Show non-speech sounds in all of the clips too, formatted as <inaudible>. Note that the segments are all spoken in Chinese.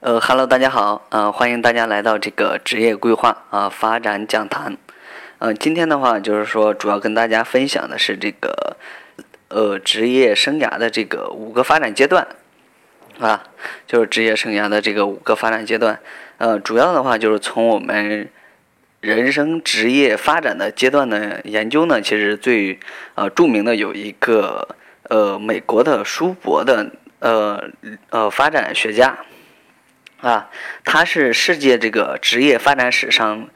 呃哈喽，大家好，呃，欢迎大家来到这个职业规划啊发展讲坛。呃，今天的话就是说，主要跟大家分享的是这个呃职业生涯的这个五个发展阶段啊，就是职业生涯的这个五个发展阶段。呃，主要的话就是从我们人生职业发展的阶段的研究呢，其实最呃著名的有一个呃美国的舒伯的呃呃发展学家。啊，他是世界这个职业发展史上，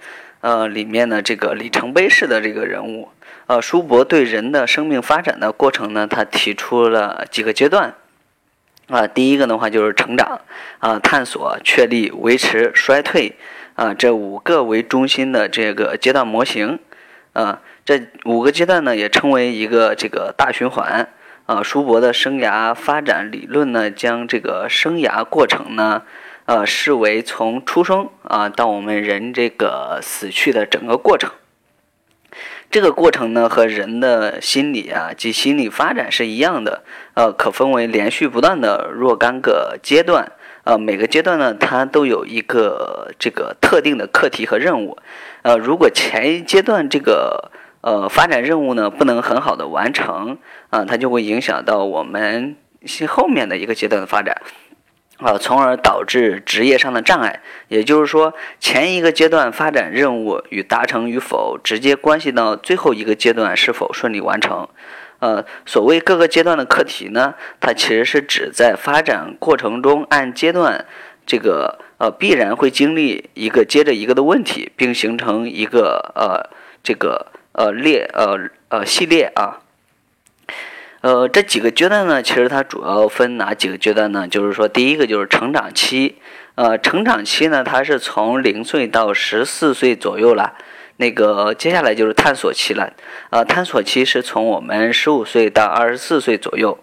呃，里面的这个里程碑式的这个人物。呃，舒伯对人的生命发展的过程呢，他提出了几个阶段。啊，第一个的话就是成长，啊，探索、确立、维持、衰退，啊，这五个为中心的这个阶段模型。啊，这五个阶段呢，也称为一个这个大循环。啊，舒伯的生涯发展理论呢，将这个生涯过程呢。呃，视为从出生啊到我们人这个死去的整个过程，这个过程呢和人的心理啊及心理发展是一样的，呃，可分为连续不断的若干个阶段，呃，每个阶段呢它都有一个这个特定的课题和任务，呃，如果前一阶段这个呃发展任务呢不能很好的完成啊，它就会影响到我们后面的一个阶段的发展。啊，从而导致职业上的障碍。也就是说，前一个阶段发展任务与达成与否，直接关系到最后一个阶段是否顺利完成。呃，所谓各个阶段的课题呢，它其实是指在发展过程中按阶段这个呃必然会经历一个接着一个的问题，并形成一个呃这个呃列呃呃系列啊。呃，这几个阶段呢，其实它主要分哪几个阶段呢？就是说，第一个就是成长期，呃，成长期呢，它是从零岁到十四岁左右了。那个接下来就是探索期了，呃，探索期是从我们十五岁到二十四岁左右，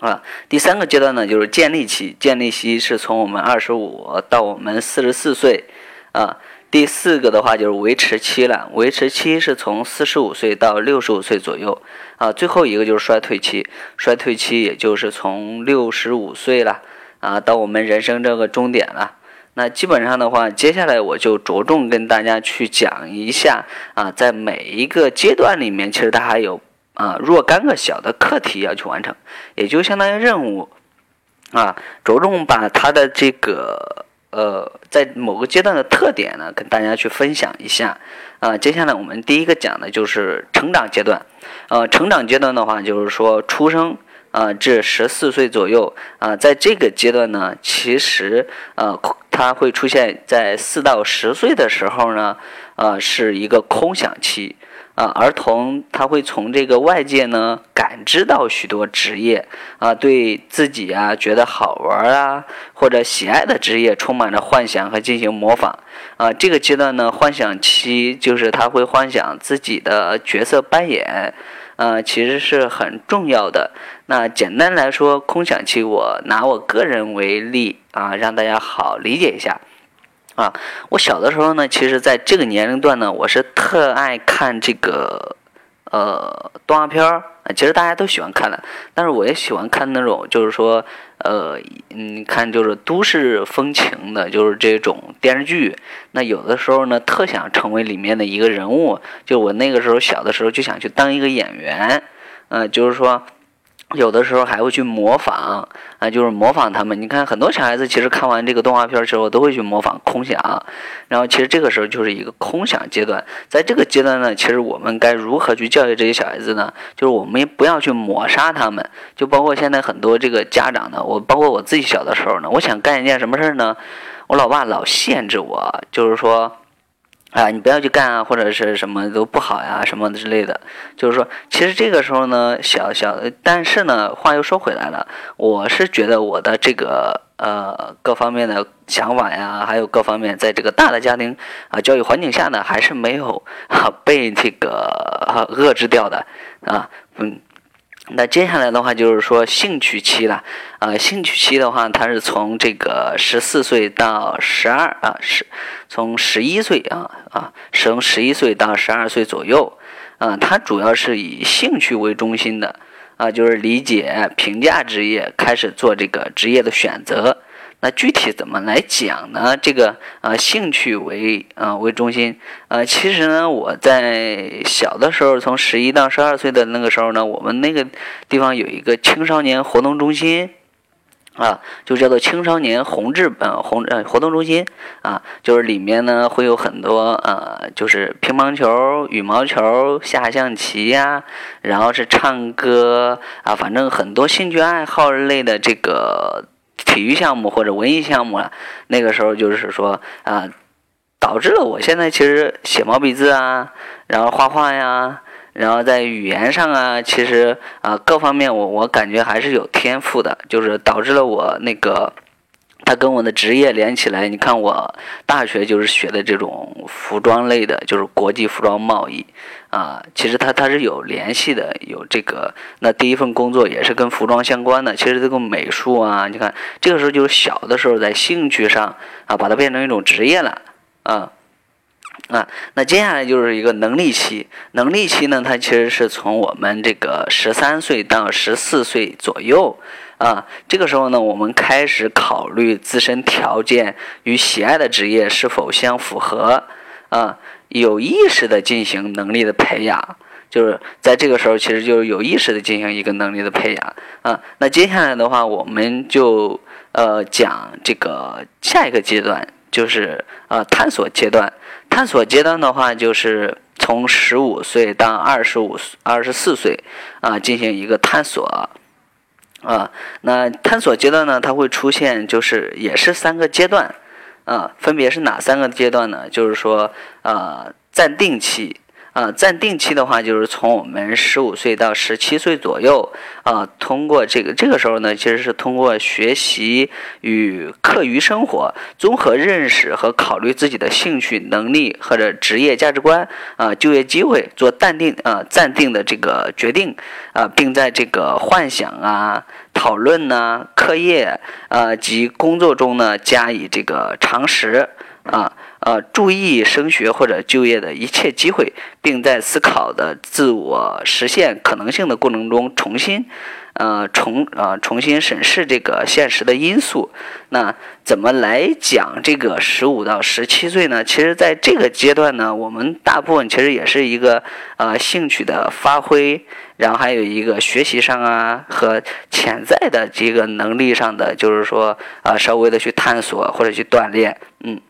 啊，第三个阶段呢就是建立期，建立期是从我们二十五到我们四十四岁，啊。第四个的话就是维持期了，维持期是从四十五岁到六十五岁左右，啊，最后一个就是衰退期，衰退期也就是从六十五岁了，啊，到我们人生这个终点了。那基本上的话，接下来我就着重跟大家去讲一下，啊，在每一个阶段里面，其实它还有啊若干个小的课题要去完成，也就相当于任务，啊，着重把它的这个。呃，在某个阶段的特点呢，跟大家去分享一下。啊，接下来我们第一个讲的就是成长阶段。呃，成长阶段的话，就是说出生啊至十四岁左右啊，在这个阶段呢，其实呃，它会出现在四到十岁的时候呢，呃，是一个空想期。啊，儿童他会从这个外界呢感知到许多职业啊，对自己啊觉得好玩啊或者喜爱的职业充满着幻想和进行模仿啊。这个阶段呢，幻想期就是他会幻想自己的角色扮演，呃，其实是很重要的。那简单来说，空想期我拿我个人为例啊，让大家好理解一下。啊，我小的时候呢，其实在这个年龄段呢，我是特爱看这个呃动画片儿。其实大家都喜欢看的，但是我也喜欢看那种，就是说呃，嗯，看就是都市风情的，就是这种电视剧。那有的时候呢，特想成为里面的一个人物。就我那个时候小的时候就想去当一个演员，嗯，就是说。有的时候还会去模仿啊，就是模仿他们。你看，很多小孩子其实看完这个动画片之后，都会去模仿空想。然后，其实这个时候就是一个空想阶段。在这个阶段呢，其实我们该如何去教育这些小孩子呢？就是我们不要去抹杀他们。就包括现在很多这个家长呢，我包括我自己小的时候呢，我想干一件什么事儿呢？我老爸老限制我，就是说。啊，你不要去干啊，或者是什么都不好呀，什么之类的。就是说，其实这个时候呢，小小，但是呢，话又说回来了，我是觉得我的这个呃各方面的想法呀，还有各方面，在这个大的家庭啊教育环境下呢，还是没有 <laughs> 被这个遏制掉的啊，嗯。那接下来的话就是说兴趣期了，啊，兴趣期的话，它是从这个十四岁到十二啊，十从十一岁啊啊，从十一岁到十二岁左右，啊，它主要是以兴趣为中心的，啊，就是理解、评价职业，开始做这个职业的选择。那具体怎么来讲呢？这个呃，兴趣为呃为中心，呃，其实呢，我在小的时候，从十一到十二岁的那个时候呢，我们那个地方有一个青少年活动中心。啊，就叫做青少年红志呃红呃活动中心啊，就是里面呢会有很多呃，就是乒乓球、羽毛球、下象棋呀，然后是唱歌啊，反正很多兴趣爱好类的这个体育项目或者文艺项目了。那个时候就是说啊，导致了我现在其实写毛笔字啊，然后画画呀。然后在语言上啊，其实啊各方面我我感觉还是有天赋的，就是导致了我那个，他跟我的职业连起来。你看我大学就是学的这种服装类的，就是国际服装贸易啊，其实它它是有联系的，有这个。那第一份工作也是跟服装相关的，其实这个美术啊，你看这个时候就是小的时候在兴趣上啊，把它变成一种职业了啊。啊，那接下来就是一个能力期。能力期呢，它其实是从我们这个十三岁到十四岁左右啊。这个时候呢，我们开始考虑自身条件与喜爱的职业是否相符合啊，有意识的进行能力的培养。就是在这个时候，其实就是有意识的进行一个能力的培养啊。那接下来的话，我们就呃讲这个下一个阶段，就是呃探索阶段。探索阶段的话，就是从十五岁到二十五、二十四岁啊，进行一个探索啊。那探索阶段呢，它会出现，就是也是三个阶段啊，分别是哪三个阶段呢？就是说，啊，暂定期。啊，暂定期的话，就是从我们十五岁到十七岁左右啊，通过这个这个时候呢，其实是通过学习与课余生活，综合认识和考虑自己的兴趣、能力或者职业价值观啊，就业机会，做淡定啊暂定的这个决定啊，并在这个幻想啊、讨论呢、课业啊及工作中呢加以这个常识啊。呃注意升学或者就业的一切机会，并在思考的自我实现可能性的过程中，重新，呃，重呃重新审视这个现实的因素。那怎么来讲这个十五到十七岁呢？其实，在这个阶段呢，我们大部分其实也是一个呃兴趣的发挥，然后还有一个学习上啊和潜在的这个能力上的，就是说啊稍微的去探索或者去锻炼，嗯。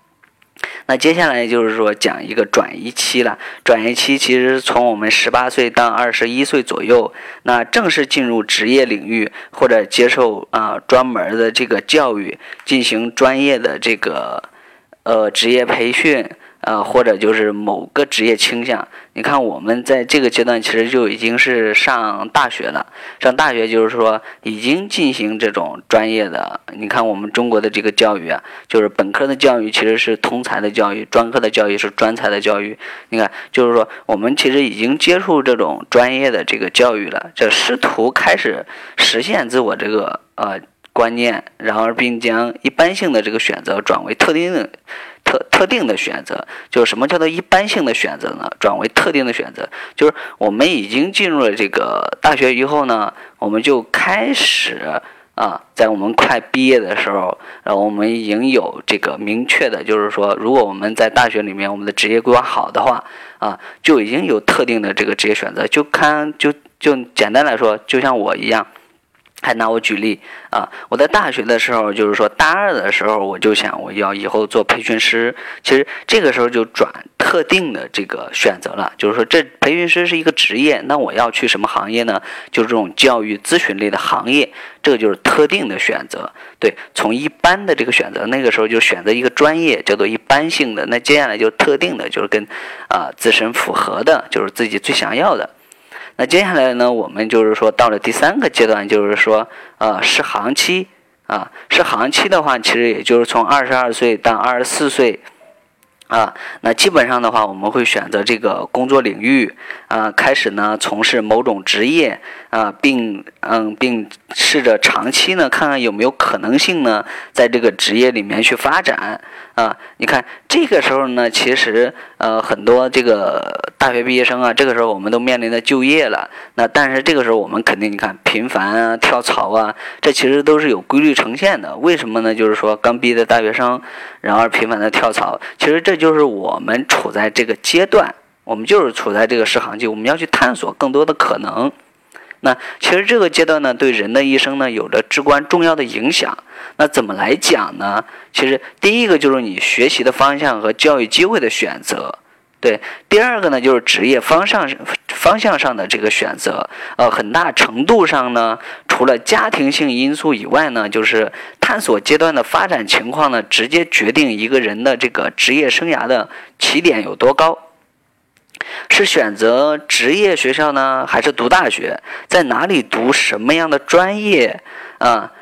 那接下来就是说讲一个转移期了。转移期其实从我们十八岁到二十一岁左右，那正式进入职业领域或者接受啊专门的这个教育，进行专业的这个呃职业培训。呃，或者就是某个职业倾向，你看我们在这个阶段其实就已经是上大学了。上大学就是说已经进行这种专业的。你看我们中国的这个教育啊，就是本科的教育其实是通才的教育，专科的教育是专才的教育。你看，就是说我们其实已经接触这种专业的这个教育了，这试图开始实现自我这个呃观念，然后并将一般性的这个选择转为特定的。特特定的选择，就是什么叫做一般性的选择呢？转为特定的选择，就是我们已经进入了这个大学以后呢，我们就开始啊，在我们快毕业的时候，然后我们已经有这个明确的，就是说，如果我们在大学里面我们的职业规划好的话，啊，就已经有特定的这个职业选择，就看就就简单来说，就像我一样。还拿我举例啊！我在大学的时候，就是说大二的时候，我就想我要以后做培训师。其实这个时候就转特定的这个选择了，就是说这培训师是一个职业，那我要去什么行业呢？就是这种教育咨询类的行业，这个就是特定的选择。对，从一般的这个选择，那个时候就选择一个专业叫做一般性的，那接下来就特定的，就是跟啊自身符合的，就是自己最想要的。那接下来呢，我们就是说到了第三个阶段，就是说，呃，试行期啊，试行期的话，其实也就是从二十二岁到二十四岁。啊，那基本上的话，我们会选择这个工作领域啊，开始呢从事某种职业啊，并嗯，并试着长期呢看看有没有可能性呢，在这个职业里面去发展啊。你看这个时候呢，其实呃很多这个大学毕业生啊，这个时候我们都面临着就业了。那但是这个时候我们肯定你看频繁啊跳槽啊，这其实都是有规律呈现的。为什么呢？就是说刚毕业的大学生，然而频繁的跳槽，其实这就是我们处在这个阶段，我们就是处在这个试行期，我们要去探索更多的可能。那其实这个阶段呢，对人的一生呢，有着至关重要的影响。那怎么来讲呢？其实第一个就是你学习的方向和教育机会的选择，对；第二个呢，就是职业方向方向上的这个选择。呃，很大程度上呢，除了家庭性因素以外呢，就是探索阶段的发展情况呢，直接决定一个人的这个职业生涯的起点有多高。是选择职业学校呢，还是读大学？在哪里读什么样的专业？啊，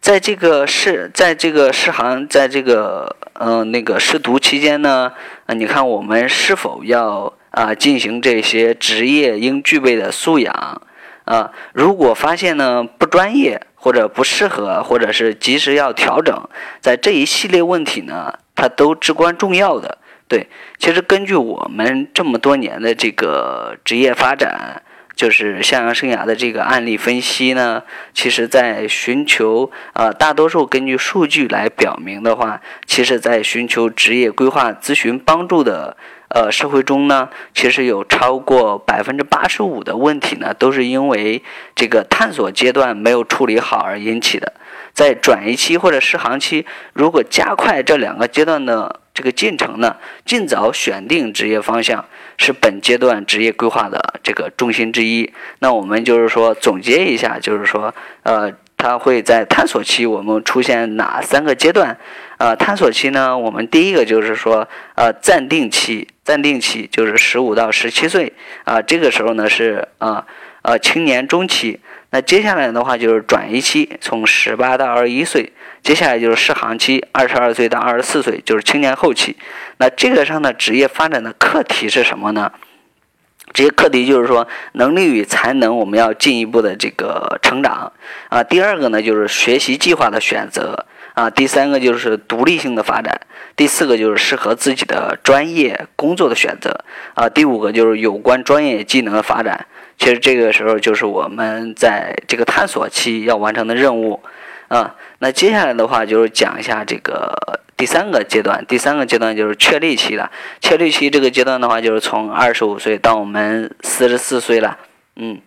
在这个试，在这个试行，在这个嗯那个试读期间呢，啊，你看我们是否要啊进行这些职业应具备的素养？啊，如果发现呢不专业或者不适合，或者是及时要调整，在这一系列问题呢，它都至关重要的。对，其实根据我们这么多年的这个职业发展，就是向阳生涯的这个案例分析呢，其实，在寻求呃，大多数根据数据来表明的话，其实，在寻求职业规划咨询帮助的呃社会中呢，其实有超过百分之八十五的问题呢，都是因为这个探索阶段没有处理好而引起的。在转移期或者试航期，如果加快这两个阶段的这个进程呢，尽早选定职业方向是本阶段职业规划的这个重心之一。那我们就是说总结一下，就是说，呃，它会在探索期我们出现哪三个阶段？呃，探索期呢，我们第一个就是说，呃，暂定期，暂定期就是十五到十七岁啊，这个时候呢是啊呃青年中期。那接下来的话就是转移期，从十八到二十一岁，接下来就是试航期，二十二岁到二十四岁，就是青年后期。那这个上的职业发展的课题是什么呢？这些课题就是说，能力与才能我们要进一步的这个成长啊。第二个呢，就是学习计划的选择啊。第三个就是独立性的发展。第四个就是适合自己的专业工作的选择啊。第五个就是有关专业技能的发展。其实这个时候就是我们在这个探索期要完成的任务，啊，那接下来的话就是讲一下这个第三个阶段，第三个阶段就是确立期了。确立期这个阶段的话，就是从二十五岁到我们四十四岁了，嗯，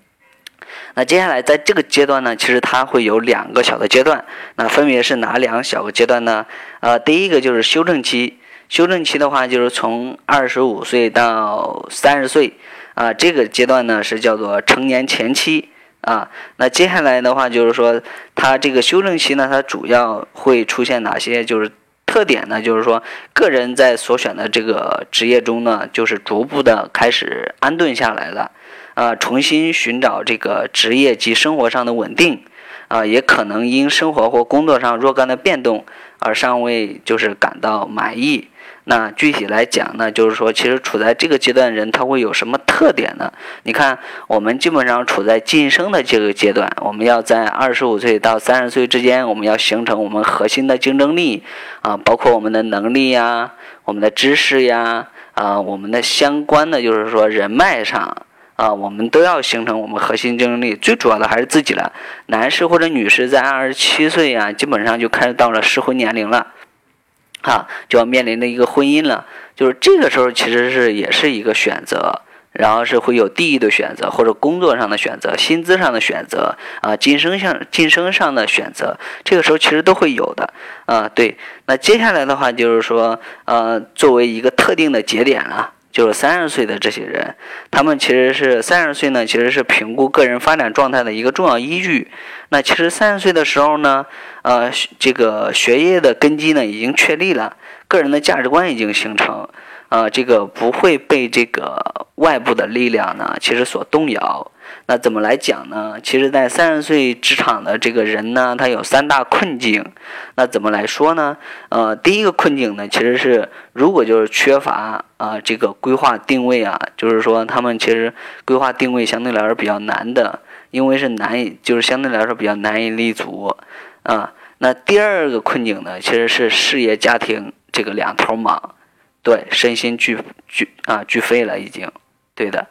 那接下来在这个阶段呢，其实它会有两个小的阶段，那分别是哪两小个阶段呢？呃，第一个就是修正期，修正期的话就是从二十五岁到三十岁。啊，这个阶段呢是叫做成年前期啊。那接下来的话就是说，它这个修正期呢，它主要会出现哪些就是特点呢？就是说，个人在所选的这个职业中呢，就是逐步的开始安顿下来了，啊，重新寻找这个职业及生活上的稳定，啊，也可能因生活或工作上若干的变动而尚未就是感到满意。那具体来讲呢，就是说，其实处在这个阶段人他会有什么特点呢？你看，我们基本上处在晋升的这个阶段，我们要在二十五岁到三十岁之间，我们要形成我们核心的竞争力啊，包括我们的能力呀、我们的知识呀啊、我们的相关的就是说人脉上啊，我们都要形成我们核心竞争力。最主要的还是自己了。男士或者女士在二十七岁呀，基本上就开始到了适婚年龄了。啊，就要面临的一个婚姻了，就是这个时候其实是也是一个选择，然后是会有地域的选择，或者工作上的选择，薪资上的选择，啊，晋升上晋升上的选择，这个时候其实都会有的，啊，对，那接下来的话就是说，呃，作为一个特定的节点了。就是三十岁的这些人，他们其实是三十岁呢，其实是评估个人发展状态的一个重要依据。那其实三十岁的时候呢，呃，这个学业的根基呢已经确立了，个人的价值观已经形成，呃，这个不会被这个外部的力量呢，其实所动摇。那怎么来讲呢？其实，在三十岁职场的这个人呢，他有三大困境。那怎么来说呢？呃，第一个困境呢，其实是如果就是缺乏啊这个规划定位啊，就是说他们其实规划定位相对来说比较难的，因为是难以就是相对来说比较难以立足啊。那第二个困境呢，其实是事业家庭这个两头忙对，身心俱俱啊俱废了已经，对的。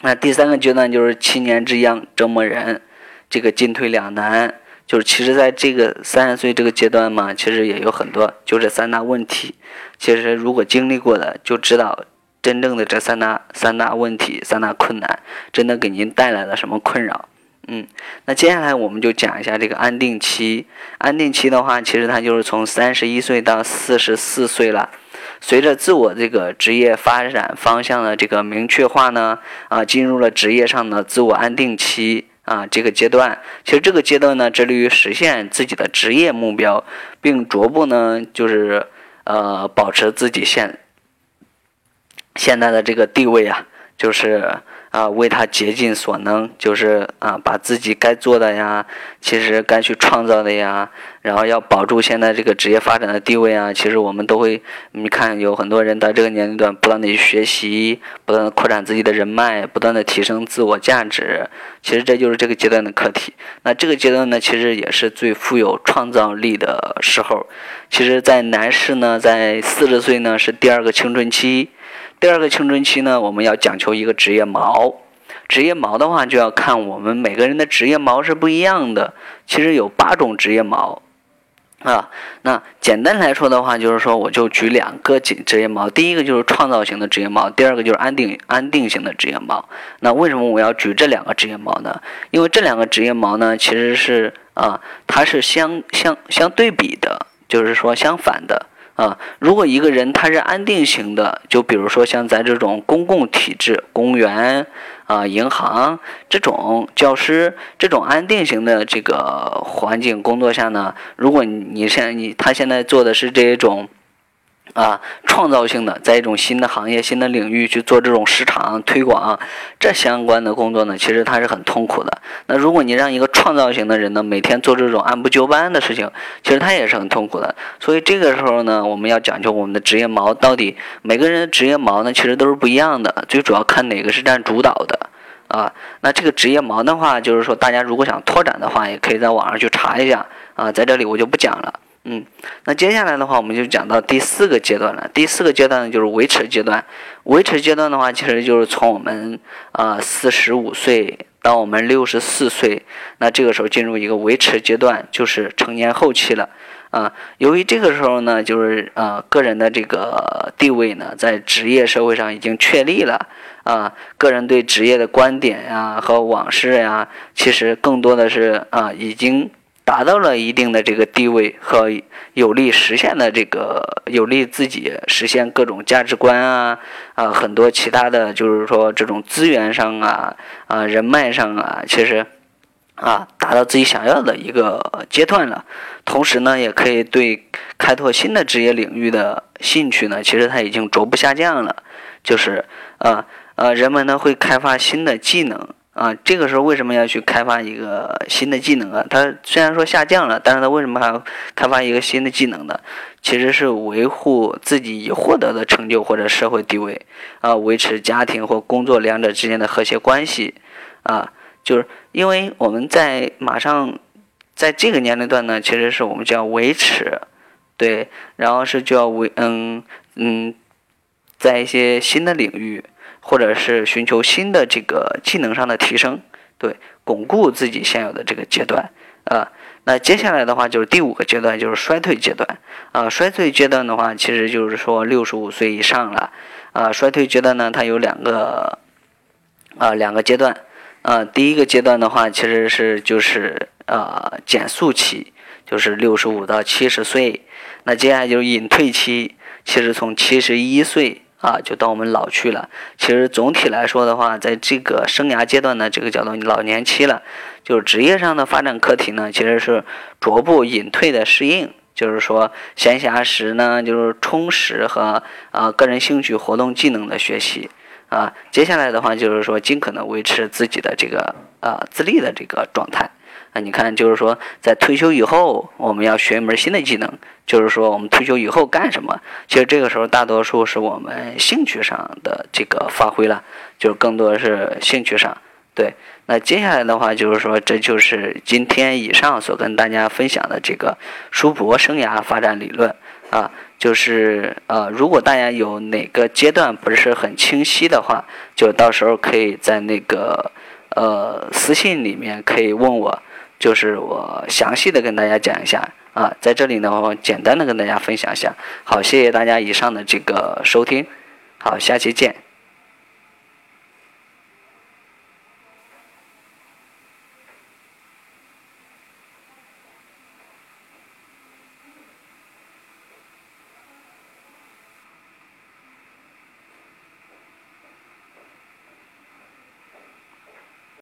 那第三个阶段就是七年之痒折磨人，这个进退两难。就是其实在这个三十岁这个阶段嘛，其实也有很多就这三大问题。其实如果经历过的，就知道真正的这三大三大问题、三大困难，真的给您带来了什么困扰。嗯，那接下来我们就讲一下这个安定期。安定期的话，其实它就是从三十一岁到四十四岁了。随着自我这个职业发展方向的这个明确化呢，啊，进入了职业上的自我安定期啊这个阶段。其实这个阶段呢，致力于实现自己的职业目标，并逐步呢，就是呃，保持自己现现在的这个地位啊，就是。啊，为他竭尽所能，就是啊，把自己该做的呀，其实该去创造的呀，然后要保住现在这个职业发展的地位啊，其实我们都会，你看有很多人在这个年龄段不断的去学习，不断的扩展自己的人脉，不断的提升自我价值，其实这就是这个阶段的课题。那这个阶段呢，其实也是最富有创造力的时候。其实，在男士呢，在四十岁呢是第二个青春期。第二个青春期呢，我们要讲求一个职业锚。职业锚的话，就要看我们每个人的职业锚是不一样的。其实有八种职业锚啊。那简单来说的话，就是说我就举两个职职业猫。第一个就是创造型的职业猫，第二个就是安定安定型的职业猫。那为什么我要举这两个职业猫呢？因为这两个职业猫呢，其实是啊，它是相相相对比的，就是说相反的。啊，如果一个人他是安定型的，就比如说像咱这种公共体制、公务员啊、银行这种教师这种安定型的这个环境工作下呢，如果你像你他现在做的是这种。啊，创造性的，在一种新的行业、新的领域去做这种市场推广，这相关的工作呢，其实它是很痛苦的。那如果你让一个创造型的人呢，每天做这种按部就班的事情，其实他也是很痛苦的。所以这个时候呢，我们要讲究我们的职业锚到底每个人的职业锚呢，其实都是不一样的。最主要看哪个是占主导的啊。那这个职业锚的话，就是说大家如果想拓展的话，也可以在网上去查一下啊，在这里我就不讲了。嗯，那接下来的话，我们就讲到第四个阶段了。第四个阶段呢，就是维持阶段。维持阶段的话，其实就是从我们啊四十五岁到我们六十四岁，那这个时候进入一个维持阶段，就是成年后期了。啊，由于这个时候呢，就是呃个人的这个地位呢，在职业社会上已经确立了。啊，个人对职业的观点呀和往事呀，其实更多的是啊已经。达到了一定的这个地位和有利实现的这个有利自己实现各种价值观啊啊很多其他的就是说这种资源上啊啊人脉上啊其实啊达到自己想要的一个阶段了，同时呢也可以对开拓新的职业领域的兴趣呢其实它已经逐步下降了，就是啊呃人们呢会开发新的技能。啊，这个时候为什么要去开发一个新的技能啊？它虽然说下降了，但是它为什么还要开发一个新的技能呢？其实是维护自己已获得的成就或者社会地位，啊，维持家庭或工作两者之间的和谐关系，啊，就是因为我们在马上在这个年龄段呢，其实是我们就要维持，对，然后是就要维，嗯嗯，在一些新的领域。或者是寻求新的这个技能上的提升，对，巩固自己现有的这个阶段啊。那接下来的话就是第五个阶段，就是衰退阶段啊。衰退阶段的话，其实就是说六十五岁以上了啊。衰退阶段呢，它有两个啊两个阶段啊。第一个阶段的话，其实是就是啊减速期，就是六十五到七十岁。那接下来就是隐退期，其实从七十一岁。啊，就到我们老去了。其实总体来说的话，在这个生涯阶段呢，这个叫做老年期了。就是职业上的发展课题呢，其实是逐步隐退的适应。就是说，闲暇时呢，就是充实和啊个人兴趣活动技能的学习。啊，接下来的话就是说，尽可能维持自己的这个啊自立的这个状态。那你看，就是说，在退休以后，我们要学一门新的技能。就是说，我们退休以后干什么？其实这个时候，大多数是我们兴趣上的这个发挥了，就是更多是兴趣上。对，那接下来的话就是说，这就是今天以上所跟大家分享的这个书博生涯发展理论啊，就是呃，如果大家有哪个阶段不是很清晰的话，就到时候可以在那个呃私信里面可以问我，就是我详细的跟大家讲一下啊，在这里呢，我简单的跟大家分享一下。好，谢谢大家以上的这个收听，好，下期见。